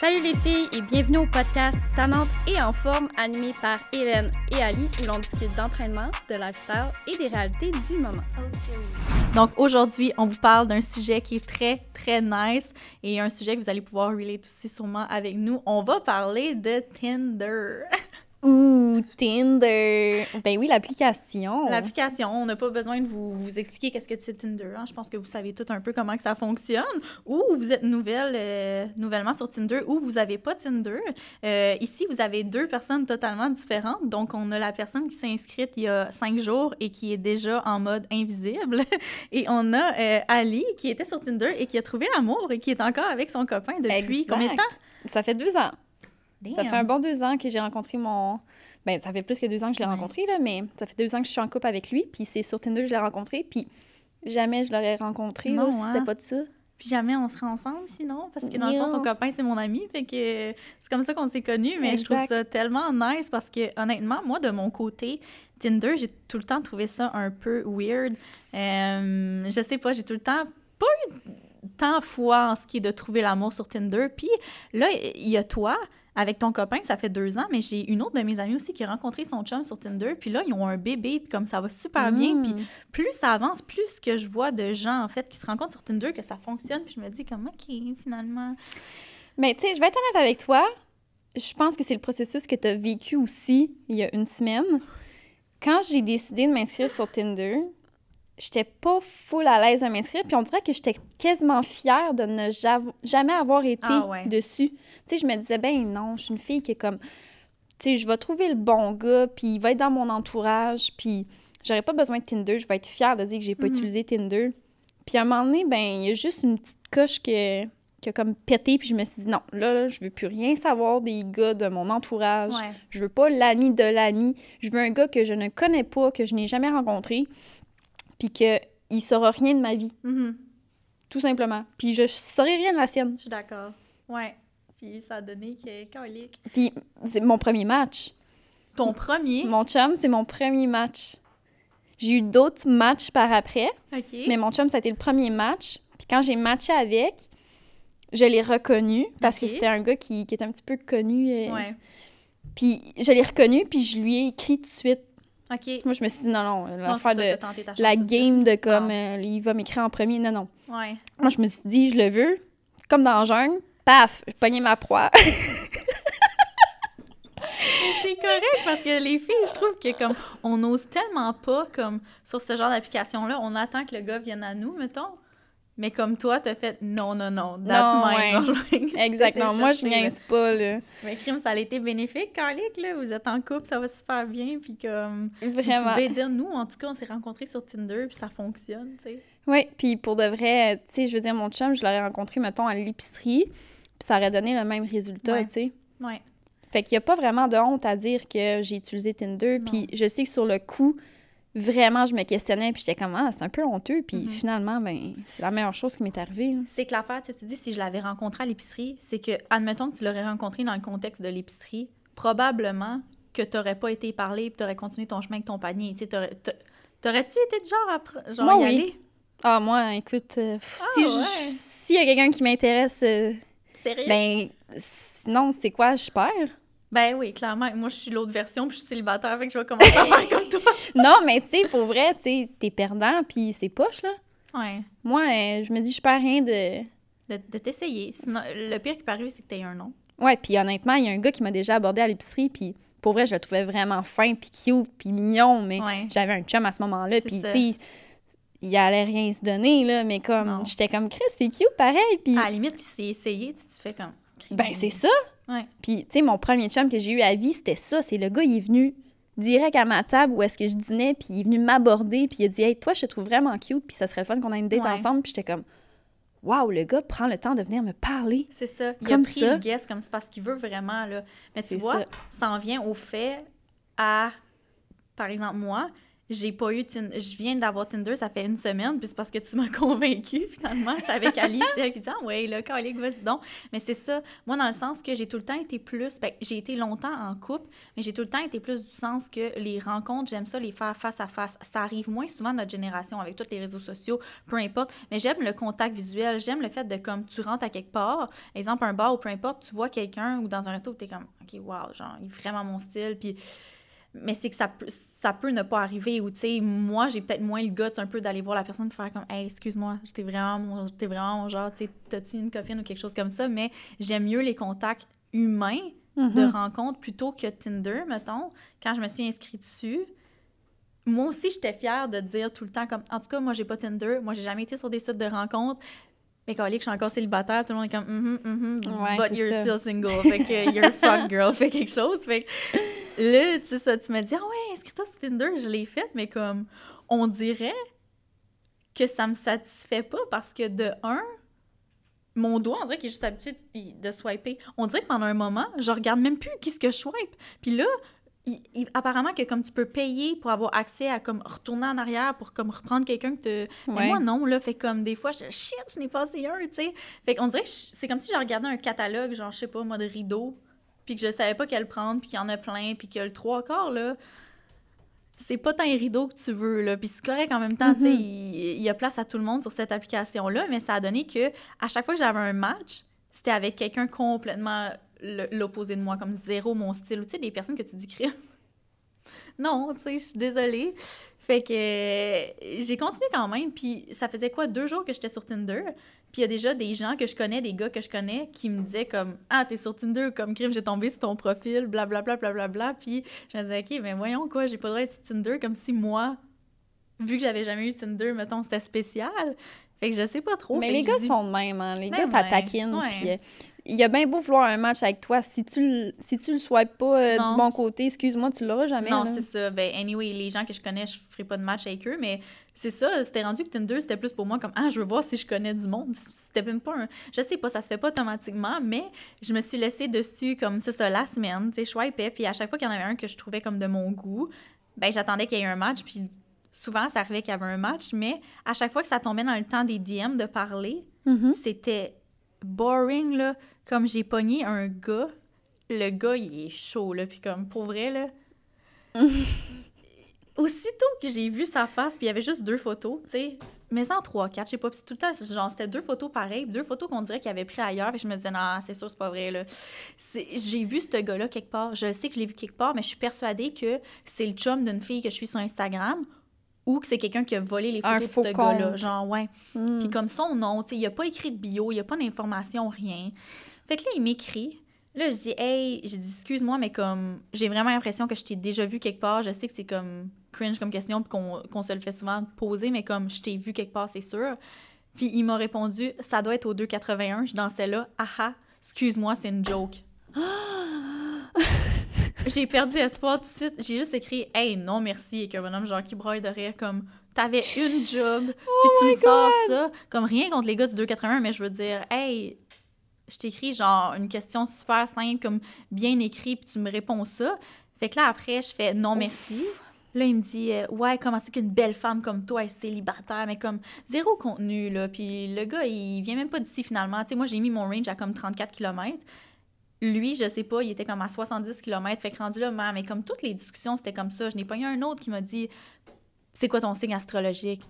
Salut les filles et bienvenue au podcast Tannante et en forme animé par Hélène et Ali où l'on discute d'entraînement, de lifestyle et des réalités du moment. Donc aujourd'hui, on vous parle d'un sujet qui est très très nice et un sujet que vous allez pouvoir relate aussi sûrement avec nous. On va parler de Tinder. Ouh, Tinder! Ben oui, l'application. L'application, on n'a pas besoin de vous, vous expliquer qu'est-ce que c'est Tinder. hein. Je pense que vous savez tout un peu comment que ça fonctionne. Ou vous êtes nouvelle, euh, nouvellement sur Tinder, ou vous n'avez pas Tinder. Euh, ici, vous avez deux personnes totalement différentes. Donc, on a la personne qui s'est inscrite il y a cinq jours et qui est déjà en mode invisible. Et on a euh, Ali qui était sur Tinder et qui a trouvé l'amour et qui est encore avec son copain depuis Exact. combien de temps? Ça fait deux ans. Ça fait un bon deux ans que j'ai rencontré mon. Ben, ça fait plus que deux ans que je l'ai Ouais. rencontré, là, mais ça fait deux ans que je suis en couple avec lui. Puis c'est sur Tinder que je l'ai rencontré. Puis jamais je l'aurais rencontré là, Non, si hein? c'était pas de ça. Puis jamais on serait ensemble sinon, parce que dans le fond, son copain, c'est mon ami. Fait que c'est comme ça qu'on s'est connus. Mais je trouve ça tellement nice parce que, honnêtement, moi, de mon côté, Tinder, j'ai tout le temps trouvé ça un peu weird. Euh, je sais pas, j'ai tout le temps pas eu tant foi en ce qui est de trouver l'amour sur Tinder. Puis là, il y a toi. Avec ton copain, ça fait deux ans, mais j'ai une autre de mes amies aussi qui a rencontré son chum sur Tinder. Puis là, ils ont un bébé, puis comme ça va super bien. Puis Mm. plus ça avance, plus que je vois de gens, en fait, qui se rencontrent sur Tinder, que ça fonctionne, puis je me dis, comment qui finalement... Mais tu sais, je vais être honnête avec toi. Je pense que c'est le processus que tu as vécu aussi il y a une semaine. Quand j'ai décidé de m'inscrire sur Tinder, j'étais pas full à l'aise à m'inscrire, puis on dirait que j'étais quasiment fière de ne jamais avoir été Ah ouais. dessus. Tu sais, je me disais, ben non, je suis une fille qui est comme, tu sais, je vais trouver le bon gars, puis il va être dans mon entourage, puis j'aurais pas besoin de Tinder, je vais être fière de dire que j'ai pas Mhm. utilisé Tinder. Puis à un moment donné, ben, il y a juste une petite coche que, qui a comme pété, puis je me suis dit, non, là, là, je veux plus rien savoir des gars de mon entourage. Ouais. Je veux pas l'ami de l'ami. Je veux un gars que je ne connais pas, que je n'ai jamais rencontré, puis que il saura rien de ma vie, Mhm. tout simplement. Puis je saurai rien de la sienne. Je suis d'accord. Ouais. Puis ça a donné que... Calique. Puis c'est mon premier match. Ton premier... Mon chum, c'est mon premier match. J'ai eu d'autres matchs par après, OK. mais mon chum, ça a été le premier match. Puis quand j'ai matché avec, je l'ai reconnu parce que c'était un gars qui, qui était un petit peu connu. euh, Ouais. Puis je l'ai reconnu, puis je lui ai écrit tout de suite. OK. Moi, je me suis dit, non, non, l'affaire de la game de comme, Non. euh, il va m'écrire en premier. Non, non. Ouais. Moi, je me suis dit, je le veux. Comme dans Jungle, paf, je pognais ma proie. C'est correct parce que les filles, je trouve que comme on n'ose tellement pas comme sur ce genre d'application-là, on attend que le gars vienne à nous, mettons. Mais comme toi, t'as fait non, non, non, that's Non, mine. ouais. Exactement. Moi, je niaise pas, là. Mais crime, ça a été bénéfique, Carlick, là. Vous êtes en couple, ça va super bien, puis comme... Vraiment. Vous pouvez dire, nous, en tout cas, on s'est rencontrés sur Tinder, puis ça fonctionne, tu sais. Oui, puis pour de vrai, tu sais, je veux dire, mon chum, je l'aurais rencontré, mettons, à l'épicerie, puis ça aurait donné le même résultat, Ouais. tu sais. Ouais. Fait qu'il n'y a pas vraiment de honte à dire que j'ai utilisé Tinder, puis je sais que sur le coup, vraiment, je me questionnais, puis j'étais comme, ah, c'est un peu honteux, puis Mhm. finalement, ben, c'est la meilleure chose qui m'est arrivée. hein. C'est que l'affaire, tu sais, tu dis, si je l'avais rencontré à l'épicerie, c'est que, admettons que tu l'aurais rencontré dans le contexte de l'épicerie, probablement que t'aurais pas été parlé, puis t'aurais continué ton chemin avec ton panier, tu sais, t'aurais- t'a- T'aurais-tu été du genre à pr- genre Moi, y oui. aller? Ah, moi, écoute, euh, si Ah, je- ouais. s'il y a quelqu'un qui m'intéresse, euh, Sérieux? ben, sinon, c'est quoi, je perds? Ben oui, clairement. Moi, je suis l'autre version, puis je suis célibataire, fait que je vais commencer à faire comme toi. non, mais tu sais, pour vrai, tu sais, t'es perdant, puis c'est poche, là. Ouais. Moi, euh, je me dis, je perds rien de... De, de t'essayer. Le pire qui peut arriver, c'est que t'aies un nom. Ouais, puis honnêtement, il y a un gars qui m'a déjà abordé à l'épicerie, puis pour vrai, je le trouvais vraiment fin, puis cute, puis mignon, mais Ouais. j'avais un chum à ce moment-là, puis tu sais, il allait rien se donner, là, mais comme, j'étais comme, Chris, c'est cute, pareil, puis À la limite, c'est essayé, tu te fais comme. Ben c'est ça. Ouais. Puis, tu sais, mon premier chum que j'ai eu à vie, c'était ça, c'est le gars, il est venu direct à ma table où est-ce que je dînais, puis il est venu m'aborder, puis il a dit, hey, toi, je te trouve vraiment cute, puis ça serait le fun qu'on ait une date Ouais. ensemble, puis j'étais comme, waouh, le gars prend le temps de venir me parler. C'est ça. Il Comme a pris ça. le guess comme c'est parce qu'il veut vraiment, là. Mais tu vois, ça. ça en vient au fait à, par exemple, moi, j'ai pas eu Tinder. Je viens d'avoir Tinder, ça fait une semaine, puis c'est parce que tu m'as convaincue, finalement. J'étais avec Alice, elle qui dit Ah, ouais, là, calique, vas-y donc. Mais c'est ça. Moi, dans le sens que j'ai tout le temps été plus. Ben, j'ai été longtemps en couple, mais j'ai tout le temps été plus du sens que les rencontres, j'aime ça les faire face à face. Ça arrive moins souvent dans notre génération avec tous les réseaux sociaux, peu importe. Mais j'aime le contact visuel. J'aime le fait de, comme, tu rentres à quelque part, exemple, un bar ou peu importe, tu vois quelqu'un ou dans un resto où t'es comme OK, wow, genre, il est vraiment mon style. Puis mais c'est que ça, ça peut ne pas arriver ou tu sais moi j'ai peut-être moins le guts un peu d'aller voir la personne et faire comme hey excuse-moi j'étais vraiment mon, vraiment mon genre tu sais t'as-tu une copine ou quelque chose comme ça mais j'aime mieux les contacts humains de Mhm. rencontres plutôt que Tinder mettons quand je me suis inscrite dessus moi aussi j'étais fière de dire tout le temps comme en tout cas moi j'ai pas Tinder moi j'ai jamais été sur des sites de rencontres mais quand je suis encore célibataire, tout le monde est comme mm -hmm, mm Ouais, but you're ça. still single. Fait que you're fuck girl, fait quelque chose. Fait que là, tu sais, ça, tu me dis, ah ouais, inscris-toi sur Tinder, je l'ai fait, mais comme, on dirait que ça me satisfait pas parce que de un, mon doigt, on dirait qu'il est juste habitué de- de swiper. On dirait que pendant un moment, je regarde même plus qui ce que je swipe. Puis là, il- il- apparemment que comme tu peux payer pour avoir accès à comme retourner en arrière pour comme reprendre quelqu'un que te mais Ouais. moi non là fait comme des fois je shit je n'ai passé un tu sais fait qu'on dirait c'est comme si je regardais un catalogue genre je sais pas mode rideau puis que je savais pas quel prendre puis qu'il y en a plein puis que le trois quarts là c'est pas tant un rideau que tu veux là puis c'est correct en même temps tu sais Mhm. il, il y a place à tout le monde sur cette application là mais ça a donné que à chaque fois que j'avais un match c'était avec quelqu'un complètement l'opposé de moi comme zéro mon style ou tu sais des personnes que tu dis crime non tu sais je suis désolée fait que euh, j'ai continué quand même, puis ça faisait quoi, deux jours que j'étais sur Tinder, puis il y a déjà des gens que je connais, des gars que je connais, qui me disaient comme « Ah, t'es sur Tinder, comme crime, j'ai tombé sur ton profil, blablabla, blablabla. » Puis je me disais « Ok, mais voyons quoi, j'ai pas le droit d'être sur Tinder, comme si moi, vu que j'avais jamais eu Tinder, mettons, c'était spécial. » Fait que je sais pas trop. Mais les gars dit- sont de même, hein. Les Ben gars, ça taquine. ouais. Puis, euh, il y a bien beau vouloir un match avec toi. Si tu, si tu le swipes pas euh, du bon côté, excuse-moi, tu l'auras jamais. Non, c'est ça. Ben, anyway, les gens que je connais, je ferai pas de match avec eux, mais c'est ça. C'était rendu que Tinder, c'était plus pour moi comme Ah, je veux voir si je connais du monde. C'était même pas un. Je sais pas, ça se fait pas automatiquement, mais je me suis laissée dessus comme c'est ça la semaine. Tu sais, je swipais, puis à chaque fois qu'il y en avait un que je trouvais comme de mon goût, ben, j'attendais qu'il y ait un match, puis souvent, ça arrivait qu'il y avait un match, mais à chaque fois que ça tombait dans le temps des DM de parler, Mhm. c'était boring, là. Comme j'ai pogné un gars, le gars, il est chaud, là. Puis comme, pour vrai, là... Aussitôt que j'ai vu sa face, puis il y avait juste deux photos, tu sais, mais en trois, quatre, je sais pas, puis tout le temps, genre, c'était deux photos pareilles, deux photos qu'on dirait qu'il avait pris ailleurs, et je me disais, non, c'est sûr, c'est pas vrai, là. J'ai vu ce gars-là quelque part, je sais que je l'ai vu quelque part, mais je suis persuadée que c'est le chum d'une fille que je suis sur Instagram, ou que c'est quelqu'un qui a volé les Un photos de ce gars-là. Genre, ouais. Mm. Puis comme son nom, tu sais, il a pas écrit de bio, il n'y a pas d'information, rien. Fait que là, il m'écrit. Là, je dis, hey, j'ai dit, excuse-moi, mais comme, j'ai vraiment l'impression que je t'ai déjà vu quelque part. Je sais que c'est comme cringe comme question, puis qu'on qu'on se le fait souvent poser, mais comme, je t'ai vu quelque part, c'est sûr. Puis il m'a répondu, ça doit être au 2,81. Je dansais là, ah ah, excuse-moi, c'est une joke. j'ai perdu espoir tout de suite. J'ai juste écrit, hey, non, merci, avec un bonhomme genre qui broille de rire, comme, t'avais une job, puis tu me sors ça. Comme rien contre les gars du 2,81, mais je veux dire, hey, je t'écris genre une question super simple, comme bien écrit, puis tu me réponds ça. Fait que là, après, je fais non, merci. Là, il me dit, euh, ouais, comment c'est qu'une belle femme comme toi est célibataire, mais comme zéro contenu, là. Puis le gars, il vient même pas d'ici finalement. Tu sais, moi, j'ai mis mon range à comme 34 km. Lui, je sais pas, il était comme à 70 km. Fait que rendu là, man, mais comme toutes les discussions, c'était comme ça. Je n'ai pas eu un autre qui m'a dit, c'est quoi ton signe astrologique?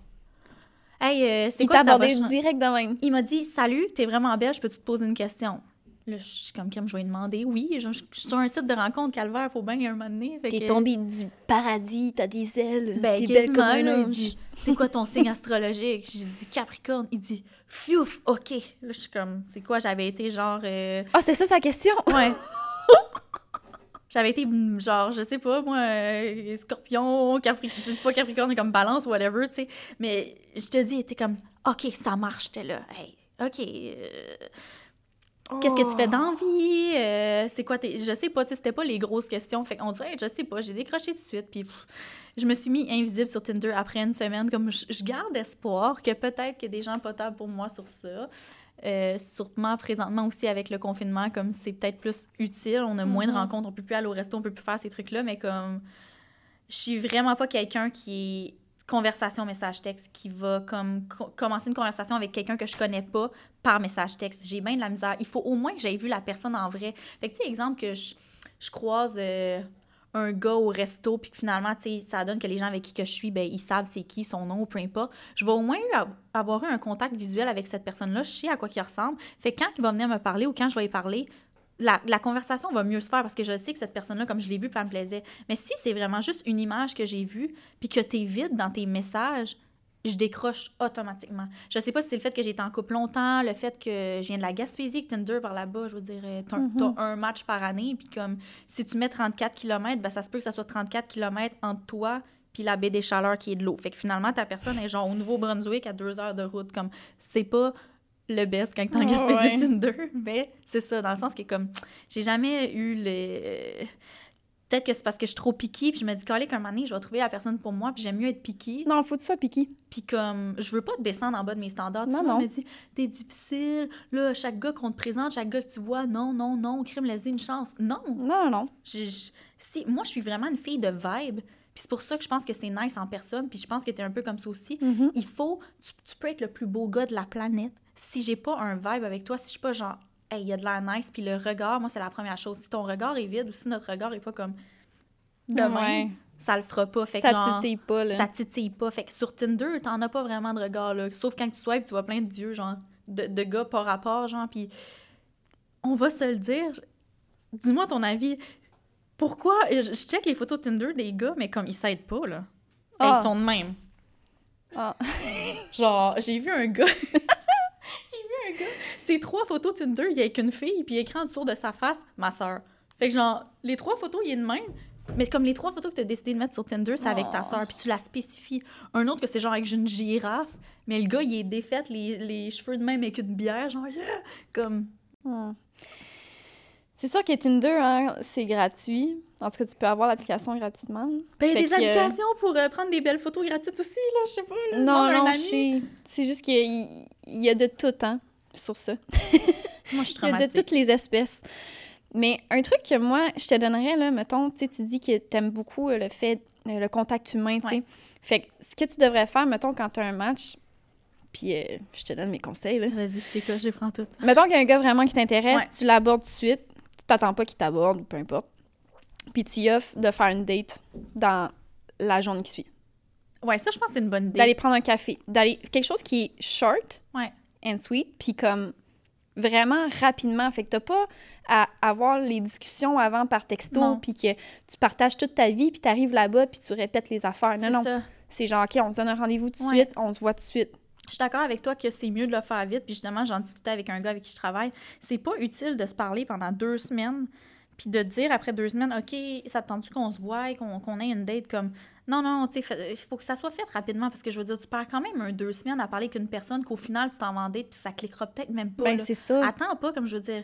Hey, euh, c'est quoi ça abordé chan- direct de même. il m'a dit Salut, t'es vraiment belle, je peux-tu te poser une question? Là, je suis comme, Kim, je vais lui demander. Oui, je, je- je suis sur un site de rencontre, Calvaire, faut bien y un moment donné. T'es que- tombé du paradis, t'as des ailes, Ben, t'es belle comme un ange. C'est quoi ton signe astrologique? J'ai dit Capricorne. Il dit Fiouf, ok. Là, je suis comme C'est quoi? J'avais été genre. euh, Ah, c'est ça sa question? Ouais. J'avais été mm, genre, je sais pas, moi, euh, scorpion, capricorne, pas capricorne, comme balance, whatever, tu sais. Mais je te dis, était comme, OK, ça marche, j'étais là. Hey, OK. euh, Qu'est-ce que tu fais dans la vie? Euh, c'est quoi tes... Je sais pas, tu sais, c'était pas les grosses questions. Fait qu'on dirait, je sais pas, j'ai décroché tout de suite. Puis je me suis mis invisible sur Tinder après une semaine. Comme je, je garde espoir que peut-être qu'il y a des gens potables pour moi sur ça. Euh, sûrement présentement aussi avec le confinement, comme c'est peut-être plus utile. On a moins de Mhm. rencontres, on peut plus aller au resto, on peut plus faire ces trucs-là, mais comme je suis vraiment pas quelqu'un qui est conversation message texte qui va comme co- commencer une conversation avec quelqu'un que je connais pas par message texte. J'ai bien de la misère. Il faut au moins que j'aie vu la personne en vrai. Fait que tu sais exemple que je, je croise euh, un gars au resto puis que finalement tu sais ça donne que les gens avec qui je suis ben ils savent c'est qui son nom peu importe. Je vais au moins avoir eu un contact visuel avec cette personne-là, je sais à quoi il ressemble. Fait que quand il va venir me parler ou quand je vais y parler, la, la conversation va mieux se faire parce que je sais que cette personne-là, comme je l'ai vue, elle me plaisait. Mais si c'est vraiment juste une image que j'ai vue, puis que t'es vide dans tes messages, je décroche automatiquement. Je sais pas si c'est le fait que j'ai été en couple longtemps, le fait que je viens de la Gaspésie, que Tinder par là-bas, je veux dire, euh, t'as t'as un match par année, puis comme si tu mets 34 km, ben ça se peut que ça soit 34 km entre toi puis la baie des Chaleurs qui est de l'eau. Fait que finalement, ta personne est genre au Nouveau-Brunswick à deux heures de route. Comme, c'est pas le best quand t'es en Gaspésie ouais. Tinder, mais c'est ça, dans le sens que comme, j'ai jamais eu le... Peut-être que c'est parce que je suis trop piquée, puis je me dis, qu'un moment donné, je vais trouver la personne pour moi, puis j'aime mieux être piquée. Non, faut que tu sois piqué. Puis comme, je veux pas descendre en bas de mes standards. Non, on non. me dit, t'es difficile, là, chaque gars qu'on te présente, chaque gars que tu vois, non, non, non, crime, laisse une chance. Non! Non, non, non. Je- je- si, moi, je suis vraiment une fille de vibe. Puis c'est pour ça que je pense que c'est nice en personne. Puis je pense que t'es un peu comme ça aussi. Mhm. Il faut... Tu, tu peux être le plus beau gars de la planète. Si j'ai pas un vibe avec toi, si je suis pas genre... Hey, il y a de la nice. Puis le regard, moi, c'est la première chose. Si ton regard est vide ou si notre regard est pas comme... De même, Ouais. ça le fera pas. Fait que Ça genre, titille pas, là. ça titille pas. Fait que sur Tinder, t'en as pas vraiment de regard, là. Sauf quand tu swipes, tu vois plein de dieux, genre, de, de gars par rapport, genre, puis on va se le dire. Dis-moi ton avis. Pourquoi... Je, je check les photos Tinder des gars, mais comme, ils s'aident pas, là. Hey, Ah. Ils sont de même. Ah. Genre, j'ai vu un gars... j'ai vu un gars... Ces trois photos Tinder, il y a qu'une fille, puis il écrit en dessous de sa face « ma sœur ». Fait que genre, les trois photos, il est de même, mais comme les trois photos que tu as décidé de mettre sur Tinder, c'est avec ta Oh. sœur, puis tu la spécifies. Un autre que c'est genre avec une girafe, mais le gars, il est défait, les, les cheveux de même avec une bière, genre, yeah! comme... Hmm. C'est sûr que Tinder, hein, c'est gratuit. En tout cas, tu peux avoir l'application gratuitement. Ben, il y a des euh, applications pour euh, prendre des belles photos gratuites aussi, là, je sais pas. Non, non. C'est juste qu'il y a de tout, hein, sur ça. Moi, je suis de toutes les espèces. Mais un truc que moi, je te donnerais, là, mettons, tu dis que t'aimes beaucoup euh, le fait, euh, le contact humain, tu sais. Ouais. Fait que ce que tu devrais faire, mettons, quand t'as un match, puis euh, je te donne mes conseils, là. Vas-y, je t'écoute, je les prends toutes. Mettons qu'il y a un gars vraiment qui t'intéresse, Ouais. tu l'abordes tout de suite, tu t'attends pas qu'il t'aborde, ou peu importe. Puis tu y offres de faire une date dans la journée qui suit. Ouais, ça, je pense que c'est une bonne idée. D'aller prendre un café, d'aller quelque chose qui est short Ouais. And sweet, puis comme vraiment rapidement. Fait que t'as pas à avoir les discussions avant par texto, puis que tu partages toute ta vie, puis t'arrives là-bas, puis tu répètes les affaires. Non, C'est non. ça. C'est genre, OK, on se donne un rendez-vous tout de Ouais. suite, on se voit tout de suite. Je suis d'accord avec toi que c'est mieux de le faire vite. Puis justement, j'en discutais avec un gars avec qui je travaille. C'est pas utile de se parler pendant deux semaines, puis de dire après deux semaines, OK, ça te tente qu'on se voit, qu'on qu'on ait une date comme. Non, non, tu sais, il faut que ça soit fait rapidement parce que je veux dire, tu perds quand même un deux semaines à parler qu'une personne qu'au final, tu t'en vas en date, puis ça cliquera peut-être même pas. Ben, c'est ça. Attends pas, comme je veux dire.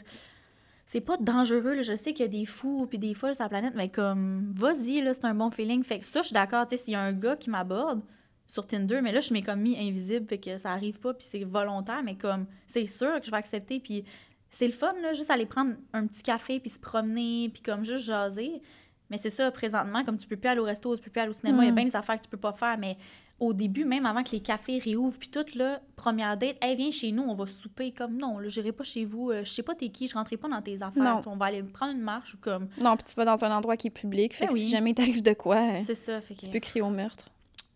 C'est pas dangereux, là. je sais qu'il y a des fous puis des folles sur la planète, mais comme, vas-y, là, c'est un bon feeling. Fait que ça, je suis d'accord, tu sais, s'il y a un gars qui m'aborde sur Tinder, mais là, je m'ai comme mis invisible, fait que ça arrive pas, puis c'est volontaire, mais comme, c'est sûr que je vais accepter, puis c'est le fun, là, juste aller prendre un petit café, puis se promener, puis comme juste jaser. Mais c'est ça, présentement, comme tu peux plus aller au resto, tu peux plus aller au cinéma, il y a Mm. bien des affaires que tu peux pas faire, mais au début, même avant que les cafés réouvrent, puis tout, là, première date, hey, viens chez nous, on va souper. Comme non, là, j'irai pas chez vous, euh, je sais pas t'es qui, je rentrerai pas dans tes affaires. Tu On va aller prendre une marche ou comme. Non, puis tu vas dans un endroit qui est public, fait Ben que oui. si jamais t'arrive de quoi, euh, C'est ça, fait que. tu peux crier au meurtre.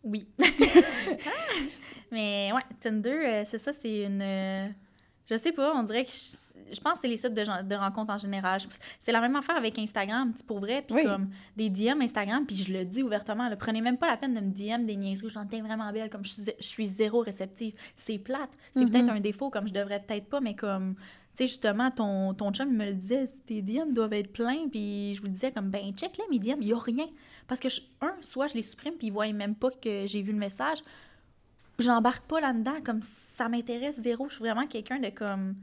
Oui. Mais ouais, Tinder, euh, c'est ça, c'est une. Je sais pas, on dirait que je, je pense que c'est les sites de, de rencontres en général. C'est la même affaire avec Instagram, pour vrai. Puis Oui. comme des DM Instagram, puis je le dis ouvertement, là, prenez même pas la peine de me DM des niaiseries, j'en t'es vraiment belle, comme je suis, je suis zéro réceptive. C'est plate. C'est Mhm. peut-être un défaut, comme je devrais peut-être pas, mais comme. Tu sais, justement, ton, ton chum me le disait, tes DM doivent être pleins, puis je vous le disais comme, ben, check là, mes DM, il y a rien. Parce que, je- un, soit je les supprime, puis ils voient même pas que j'ai vu le message. J'embarque pas là-dedans, comme ça m'intéresse zéro. Je suis vraiment quelqu'un de comme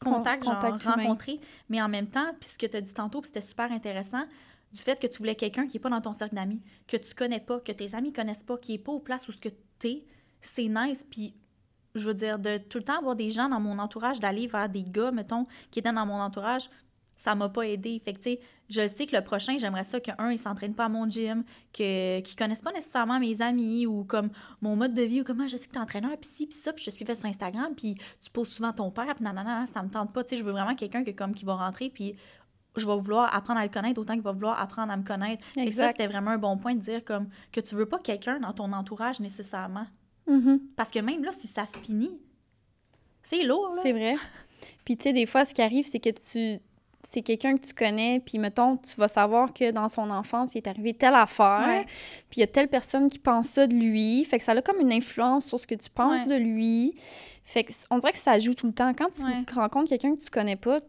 contact, Con- genre contact humain. rencontrer. Mais en même temps, puis ce que tu as dit tantôt, puis c'était super intéressant, du fait que tu voulais quelqu'un qui est pas dans ton cercle d'amis, que tu connais pas, que tes amis connaissent pas, qui est pas aux places où ce que t'es, c'est nice. Puis je veux dire, de tout le temps avoir des gens dans mon entourage, d'aller vers des gars, mettons, qui étaient dans mon entourage, ça m'a pas aidé. Fait que, tu sais, je sais que le prochain, j'aimerais ça qu'un, il s'entraîne pas à mon gym, que, qu'ils connaissent pas nécessairement mes amis ou comme mon mode de vie ou comment je sais que t'es entraîneur, puis ci, puis ça, puis je te suivais sur Instagram, puis tu poses souvent ton père, puis nanana, ça me tente pas. Tu sais, je veux vraiment quelqu'un que, comme, qui va rentrer, puis je vais vouloir apprendre à le connaître autant qu'il va vouloir apprendre à me connaître. Que ça, c'était vraiment un bon point de dire comme que tu veux pas quelqu'un dans ton entourage nécessairement. Mhm. Parce que même là, si ça se finit, c'est lourd. C'est vrai. Puis, tu sais, des fois, ce qui arrive, c'est que tu. C'est quelqu'un que tu connais, puis mettons, tu vas savoir que dans son enfance, il est arrivé telle affaire, puis il y a telle personne qui pense ça de lui. Fait que ça a comme une influence sur ce que tu penses Ouais. de lui. Fait que on dirait que ça joue tout le temps. Quand tu Ouais. rencontres quelqu'un que tu connais pas,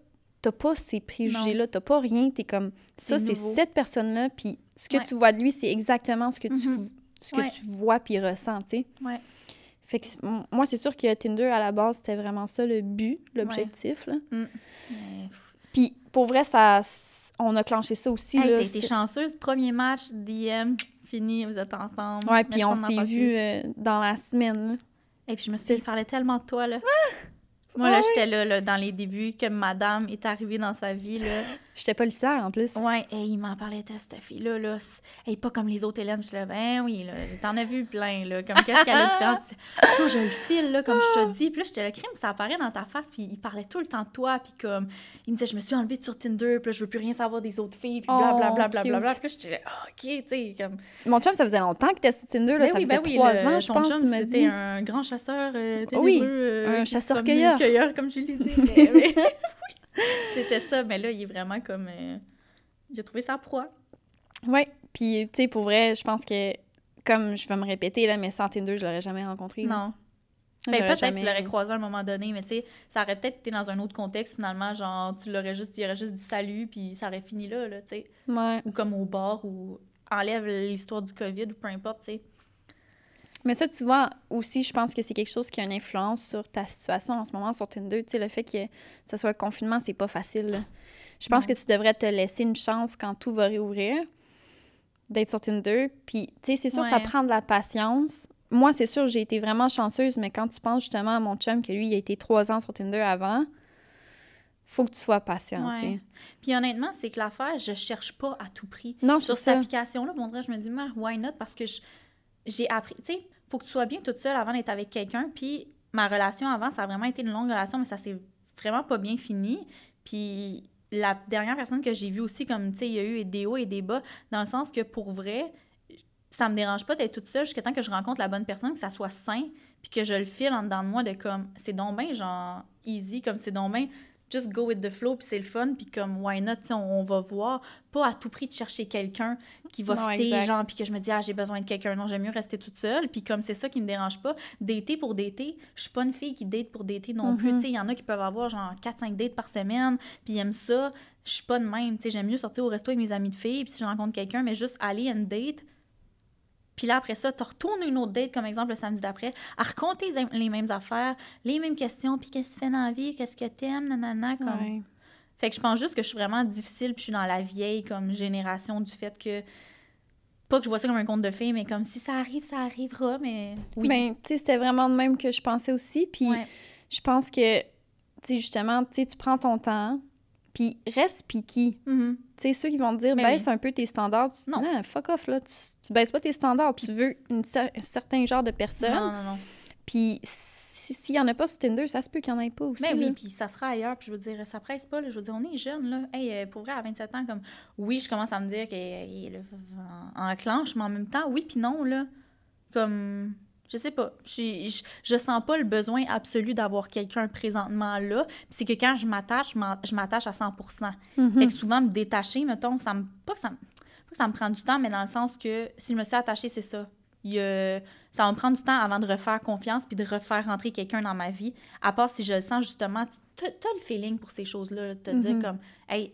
t'as pas ces préjugés-là, t'as pas rien. T'es comme, ça, C'est cette personne-là, puis ce que Ouais. tu vois de lui, c'est exactement ce que tu, Mhm. ce que tu vois puis ressens, tu sais. Ouais. Fait que moi, c'est sûr que Tinder, à la base, c'était vraiment ça le but, l'objectif. là. Mais, Puis pour vrai, ça, on a clenché ça aussi. hey, là, c'était- chanceuse. Premier match, DM, fini, vous êtes ensemble. Ouais, puis on s'est vu euh, dans la semaine. là. Et puis je me suis dit, parlait tellement de toi, là. Moi, Ah là, oui. j'étais là, là, dans les débuts, que madame est arrivée dans sa vie, là. J'étais policière en plus. Ouais, et il m'en parlait de cette fille-là, là. Est pas comme les autres Hélène. Je suis là, ben oui, là. T'en as vu plein, là. Comme qu'est-ce qu'elle a de différent? Moi, je le file, là, comme je te dis. Puis là, j'étais là, crime, ça apparaît dans ta face. Puis il parlait tout le temps de toi. Puis comme, il me disait, je me suis enlevée sur Tinder. Puis là, je veux plus rien savoir des autres filles. Puis Oh, blablabla. Bla, bla, bla, cute. Puis j'étais là, ah, ok, tu sais, comme. Mon chum, ça faisait longtemps qu'il était sur Tinder. Là, Ben ça oui, faisait ben trois le- ans, je pense, m'a c'était un grand chasseur euh. Oui, euh, un chasseur-cueilleur. promenait, cueilleur, comme je l'ai dit. C'était ça, mais là, il est vraiment comme. euh, a trouvé sa proie. Ouais. Puis, tu sais, pour vrai, je pense que, comme je vais me répéter, là, mais sans Tinder, je l'aurais jamais rencontré. Non. Ben, peut-être jamais- que tu l'aurais croisé à un moment donné, mais tu sais, ça aurait peut-être été dans un autre contexte finalement, genre tu l'aurais juste, il aurait juste dit salut, puis ça aurait fini là, là tu sais. Ouais. Ou comme au bar, ou enlève l'histoire du COVID, ou peu importe, tu sais. Mais ça, tu vois, aussi, je pense que c'est quelque chose qui a une influence sur ta situation en ce moment sur Tinder. Tu sais, le fait que ça soit le confinement, c'est pas facile. là. Je pense que tu devrais te laisser une chance quand tout va réouvrir d'être sur Tinder. Puis, tu sais, c'est sûr, ça prend de la patience. Moi, c'est sûr, j'ai été vraiment chanceuse, mais quand tu penses justement à mon chum, que lui, il a été trois ans sur Tinder avant, faut que tu sois patient. Ouais. Puis honnêtement, c'est que l'affaire, je cherche pas à tout prix. Non, Sur cette application-là, bon, je me dis, mais why not? Parce que j'ai appris, tu sais, faut que tu sois bien toute seule avant d'être avec quelqu'un. Puis ma relation avant, ça a vraiment été une longue relation, mais ça s'est vraiment pas bien fini. Puis la dernière personne que j'ai vue aussi, comme, tu sais, il y a eu des hauts et des bas, dans le sens que pour vrai, ça me dérange pas d'être toute seule jusqu'à temps que je rencontre la bonne personne, que ça soit sain, puis que je le file en dedans de moi de comme, c'est donc bien, genre, easy, comme c'est donc bien, just go with the flow, puis c'est le fun, puis comme, why not, tu sais, on, on va voir, pas à tout prix de chercher quelqu'un qui va Non, fitter, exact. genre, puis que je me dis, ah, j'ai besoin de quelqu'un, non, j'aime mieux rester toute seule, puis comme c'est ça qui me dérange pas, dater pour dater, je suis pas une fille qui date pour dater non plus, Mhm. tu sais, il y en a qui peuvent avoir genre 4-5 dates par semaine, puis aiment ça, je suis pas de même, tu sais, j'aime mieux sortir au resto avec mes amis de filles, puis si je rencontre quelqu'un, mais juste aller à une date, puis là, après ça, tu retournes une autre date, comme exemple le samedi d'après, à raconter les- mêmes affaires, les mêmes questions, puis qu'est-ce que tu fais dans la vie, qu'est-ce que t'aimes, nanana, comme... Ouais. Fait que je pense juste que je suis vraiment difficile, puis je suis dans la vieille comme génération du fait que pas que je vois ça comme un conte de fées, mais comme si ça arrive, ça arrivera, mais oui. Ben, tu sais, c'était vraiment de même que je pensais aussi. Puis Ouais. je pense que, tu sais, justement, tu tu prends ton temps, puis reste piqué. Mhm. Tu sais, ceux qui vont te dire, Mais baisse un peu tes standards, tu Non. dis, ah, fuck off, là, tu, tu baisses pas tes standards, tu veux une cer- un certain genre de personne. Non, non, non. Puis si- s'il y en a pas sur Tinder, ça se peut qu'il y en ait pas aussi. Mais là. oui, puis ça sera ailleurs, puis je veux dire, ça presse pas, là. je veux dire, on est jeunes, là. Hey, euh, pour vrai, à 27 ans, comme, oui, je commence à me dire qu'il est en, en clenche, mais en même temps, oui, puis non, là. Comme, je sais pas, je, je, je sens pas le besoin absolu d'avoir quelqu'un présentement là, puis c'est que quand je m'attache, je m'attache à 100 Mhm. Fait que souvent, me détacher, mettons, ça me. Pas que ça me, pas que ça me prend du temps, mais dans le sens que si je me suis attachée, c'est ça. Il ça va me prendre du temps avant de refaire confiance puis de refaire rentrer quelqu'un dans ma vie. À part si je le sens justement, tu as le feeling pour ces choses-là, te dire Mhm. comme, hey,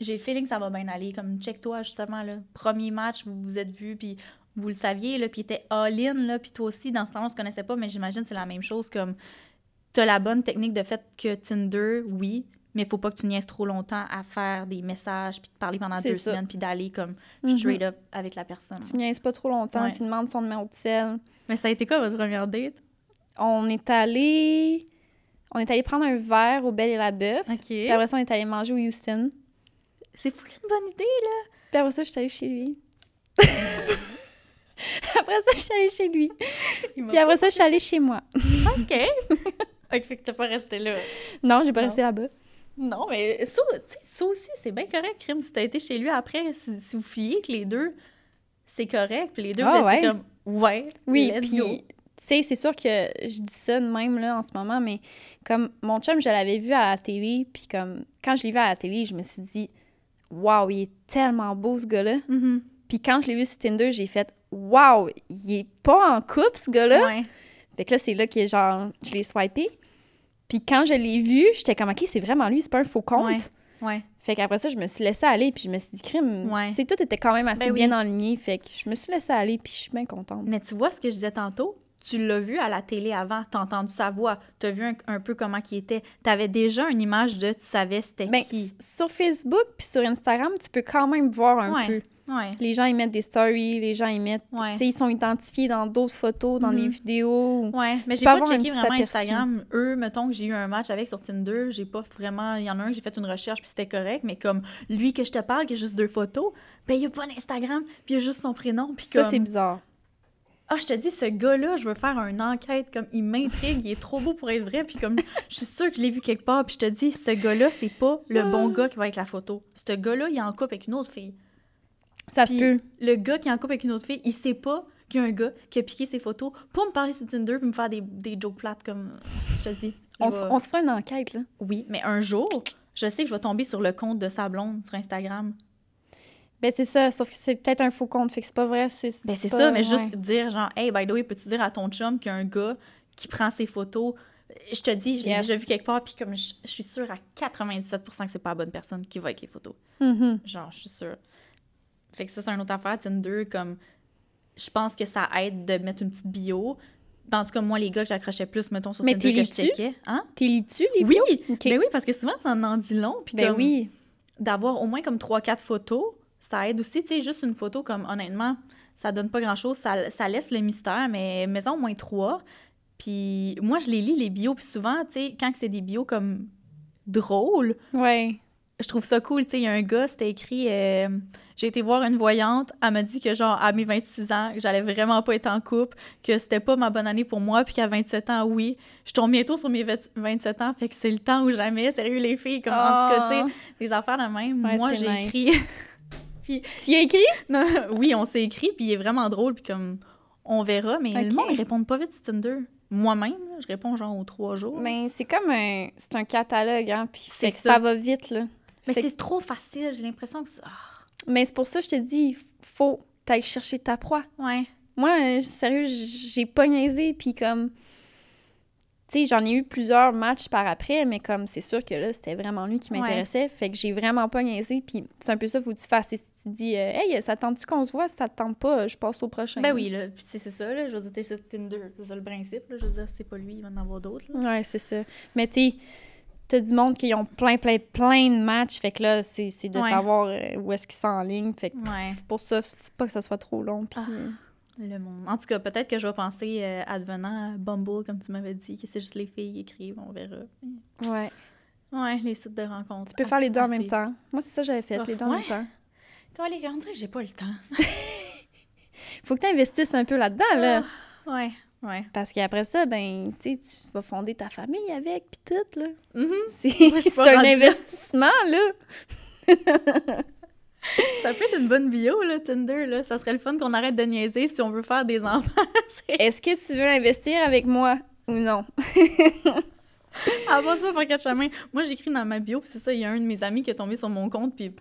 j'ai le feeling que ça va bien aller. Comme, check-toi justement, là, premier match, vous vous êtes vus, puis vous le saviez, là, puis était all-in, là, puis toi aussi, dans ce temps-là, on se connaissait pas, mais j'imagine que c'est la même chose. Comme, t'as la bonne technique de fait que Tinder, oui, mais faut pas que tu niaises trop longtemps à faire des messages, puis de parler pendant deux ça. semaines, puis d'aller comme Mhm. straight up avec la personne. Tu niaises pas trop longtemps, Ouais. tu demandes son numéro de sel. Mais ça a été quoi votre première date? On est allé. On est allé prendre un verre au Belle et la Bœuf. OK. Puis après ça, on est allé manger au Houston. C'est fou une bonne idée, là. Puis après ça, je suis allée chez lui. après ça, je suis allée chez lui. Puis après ça, je suis allée chez moi. OK. OK, fait que t'as pas resté là. Non, j'ai pas Non. resté là-bas. Non, mais ça, tu sais, ça aussi, c'est bien correct, Crime. Si t'as été chez lui après, si, si vous filiez que les deux, c'est correct. Puis les deux, Ah, vous êtes ouais. comme, ouais, Oui, let's puis, tu sais, c'est sûr que je dis ça de même, là, en ce moment, mais comme mon chum, je l'avais vu à la télé, puis comme, quand je l'ai vu à la télé, je me suis dit, waouh, il est tellement beau, ce gars-là. Mhm. Puis quand je l'ai vu sur Tinder, j'ai fait, waouh, il est pas en couple, ce gars-là. Ouais. Fait que là, c'est là que, genre, je l'ai swipé. Puis quand je l'ai vu, j'étais comme, OK, c'est vraiment lui, c'est pas un faux compte. Ouais. Ouais. Fait qu'après ça, je me suis laissée aller, puis je me suis dit, crime. Ouais. Tu sais, tout était quand même assez Ben oui. bien aligné. Fait que je me suis laissée aller, puis je suis bien contente. Mais tu vois ce que je disais tantôt? Tu l'as vu à la télé avant, t'as entendu sa voix, t'as vu un, un peu comment il était. T'avais déjà une image de, tu savais c'était Ben, qui. sur Facebook puis sur Instagram, tu peux quand même voir un Ouais. peu. Ouais. Les gens, ils mettent des stories, les gens, ils mettent... Ouais. Tu sais, ils sont identifiés dans d'autres photos, dans Mhm. des vidéos. Ouais, mais j'ai pas un checké vraiment aperçu. Instagram. Eux, mettons que j'ai eu un match avec sur Tinder, j'ai pas vraiment. Il y en a un, j'ai fait une recherche puis c'était correct, mais comme lui que je te parle, qui a juste deux photos, ben il a pas d'Instagram, puis il y a juste son prénom, puis Ça, comme. c'est bizarre. Ah, je te dis, ce gars-là, je veux faire une enquête, comme il m'intrigue, il est trop beau pour être vrai, puis comme je suis sûre que je l'ai vu quelque part, puis je te dis, ce gars-là, c'est pas le bon gars qui va avec la photo. Ce gars-là, il est en couple avec une autre fille. Ça se peut. le gars qui est en couple avec une autre fille, il sait pas qu'il y a un gars qui a piqué ses photos pour me parler sur Tinder puis me faire des, des jokes plates comme je te dis. je On, se- on se fera une enquête, là. Oui, mais un jour, je sais que je vais tomber sur le compte de sa blonde sur Instagram. Ben, c'est ça, sauf que c'est peut-être un faux compte, fait que c'est pas vrai. C'est Ben c'est ça, mais ouais. juste dire genre Hey, by the way, peux-tu dire à ton chum qu'il y a un gars qui prend ses photos? Je te dis, je l'ai Yes. déjà vu quelque part, puis comme je, je suis sûre à 97% que c'est pas la bonne personne qui va avec les photos. Mhm. Genre, je suis sûre. Fait que ça, c'est une autre affaire. Tinder, comme, je pense que ça aide de mettre une petite bio. Ben, en tout cas, moi, les gars que j'accrochais plus, mettons, sur Mais Tinder que je checkais. Hein? T'es lis-tu, les Oui! bios? Ok. Ben oui, parce que souvent, ça en dit long. Puis Ben comme, oui. d'avoir au moins comme 3-4 photos, ça aide aussi. Tu sais, juste une photo, comme, honnêtement, ça donne pas grand-chose. Ça, ça laisse le mystère, mais mets-en au moins 3. Puis moi, je les lis, les bios. Puis souvent, tu sais, quand c'est des bios comme drôles, Ouais. Je trouve ça cool. Tu sais, il y a un gars, c'était écrit euh, J'ai été voir une voyante, elle m'a dit que, genre, à mes 26 ans, que j'allais vraiment pas être en couple, que c'était pas ma bonne année pour moi, puis qu'à 27 ans, oui. Je tombe bientôt sur mes 20 27 ans, fait que c'est le temps ou jamais. Sérieux, les filles, comme, en tout cas, tu sais, des affaires de même. Ouais, moi, j'ai nice. écrit. Tu y as écrit? Non, oui, on s'est écrit, puis il est vraiment drôle, puis comme, on verra, mais le monde, ils répondent pas vite sur Tinder. Moi-même, je réponds genre aux trois jours. Ben, c'est comme un... C'est un catalogue, hein, puis C'est ça. ça va vite, là. Mais c'est trop facile, j'ai l'impression que. ah, Mais c'est pour ça que je te dis, faut t'ailles chercher ta proie. ouais. Moi, euh, sérieux, j'ai pas niaisé, puis comme... Tu sais, j'en ai eu plusieurs matchs par après, mais comme c'est sûr que là, c'était vraiment lui qui Ouais. m'intéressait, fait que j'ai vraiment pas niaisé, puis c'est un peu ça, faut que tu fasses. Et Si tu dis, euh, hey, ça te tente-tu qu'on se voit? Si ça te tente pas, je passe au prochain. Ben oui, là, c'est ça, là, je veux dire, t'es sur Tinder, c'est ça le principe, là, je veux dire, c'est pas lui, il va en avoir d'autres. Ouais, c'est ça. Mais tu sais, t'as du monde qui ont plein, plein, plein de matchs, fait que là, c'est de Ouais. savoir euh, où est-ce qu'ils sont en ligne, fait que Ouais, pour ça, faut pas que ça soit trop long. Ah. euh, le monde. En tout cas, peut-être que je vais penser, euh, advenant à Bumble, comme tu m'avais dit, que c'est juste les filles qui écrivent, on verra. ouais. Ouais, les sites de rencontres. Tu peux faire les deux en même temps. Moi, c'est ça que j'avais fait, les deux en même temps. Quand les que j'ai pas le temps. Faut que tu investisses un peu là-dedans, là. Ah, ouais, ouais. Parce qu'après ça, ben, tu vas fonder ta famille avec, puis tout, là. Mhm. C'est un investissement, là. Ça peut être une bonne bio, là, Tinder, là. Ça serait le fun qu'on arrête de niaiser si on veut faire des enfants. Est-ce que tu veux investir avec moi ou non? Avance pas par quatre chemins. Moi, j'écris dans ma bio, puis c'est ça, il y a un de mes amis qui est tombé sur mon compte, puis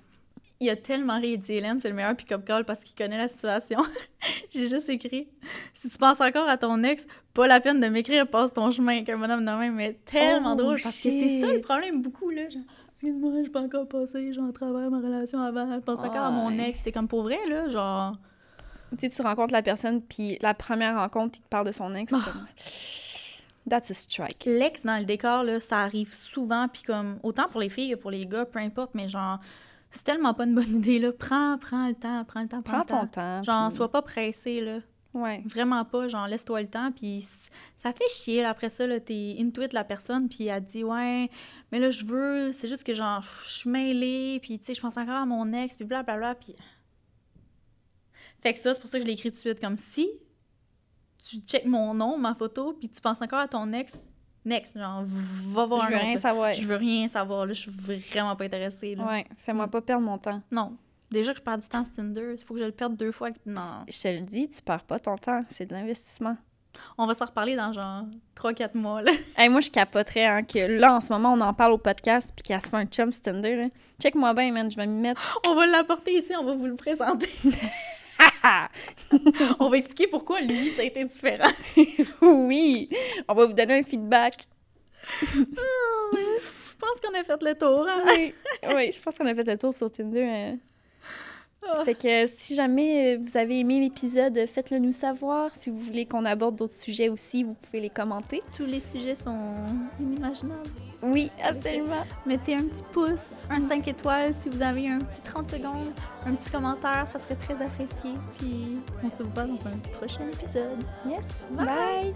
il a tellement ri. Dit Hélène, c'est le meilleur pick-up call parce qu'il connaît la situation. J'ai juste écrit Si tu penses encore à ton ex, pas la peine de m'écrire, passe ton chemin, qu'un bonhomme de même, mais tellement Oh, drôle parce que c'est ça le problème beaucoup, là. Genre, excuse-moi, je peux encore passer, genre, à travers ma relation avant, je pense encore à mon ex, c'est comme pour vrai, là, genre. Tu sais, tu rencontres la personne, puis la première rencontre, il te parle de son ex. Ah. comme... That's a strike. L'ex dans le décor, là, ça arrive souvent, puis comme, autant pour les filles que pour les gars, peu importe, mais genre, c'est tellement pas une bonne idée, là. Prends, prends le temps, prends le temps, prends, Prends le temps. ton temps. Genre, puis- sois pas pressé, là. Ouais. Vraiment pas, genre, laisse-toi le temps, puis ça fait chier, là, après ça, là, t'es intuit la personne, puis elle te dit, ouais, mais là, je veux, c'est juste que, genre, je suis mêlée, puis, tu sais, je pense encore à mon ex, puis blablabla, puis... Fait que ça, c'est pour ça que je l'ai écrit tout de suite, comme si tu checkes mon nom, ma photo, puis tu penses encore à ton ex, next, genre, va voir Je un veux autre, rien savoir. Je veux rien savoir, là, je suis vraiment pas intéressée, là. Ouais, fais-moi Mm. pas perdre mon temps. Non. Déjà que je perds du temps sur Tinder, il faut que je le perde deux fois. Non. Je te le dis, tu perds pas ton temps, c'est de l'investissement. On va s'en reparler dans genre 3-4 mois, là. Hey, moi, je capoterais hein, que là, en ce moment, on en parle au podcast puis qu'elle se fait un chum Tinder. Check-moi bien, man, je vais m'y mettre. On va l'apporter ici, on va vous le présenter. on va expliquer pourquoi lui, ça a été différent. oui! On va vous donner un feedback. Je pense qu'on a fait le tour. Hein? Oui, oui je pense qu'on a fait le tour sur Tinder. euh. Ah. Fait que si jamais euh, vous avez aimé l'épisode, faites-le nous savoir. Si vous voulez qu'on aborde d'autres sujets aussi, vous pouvez les commenter. Tous les sujets sont inimaginables. Oui, absolument. Mettez un petit pouce, un 5 étoiles si vous avez un petit 30 secondes, un petit commentaire, ça serait très apprécié. Puis on se voit dans un prochain épisode. Yes. Bye.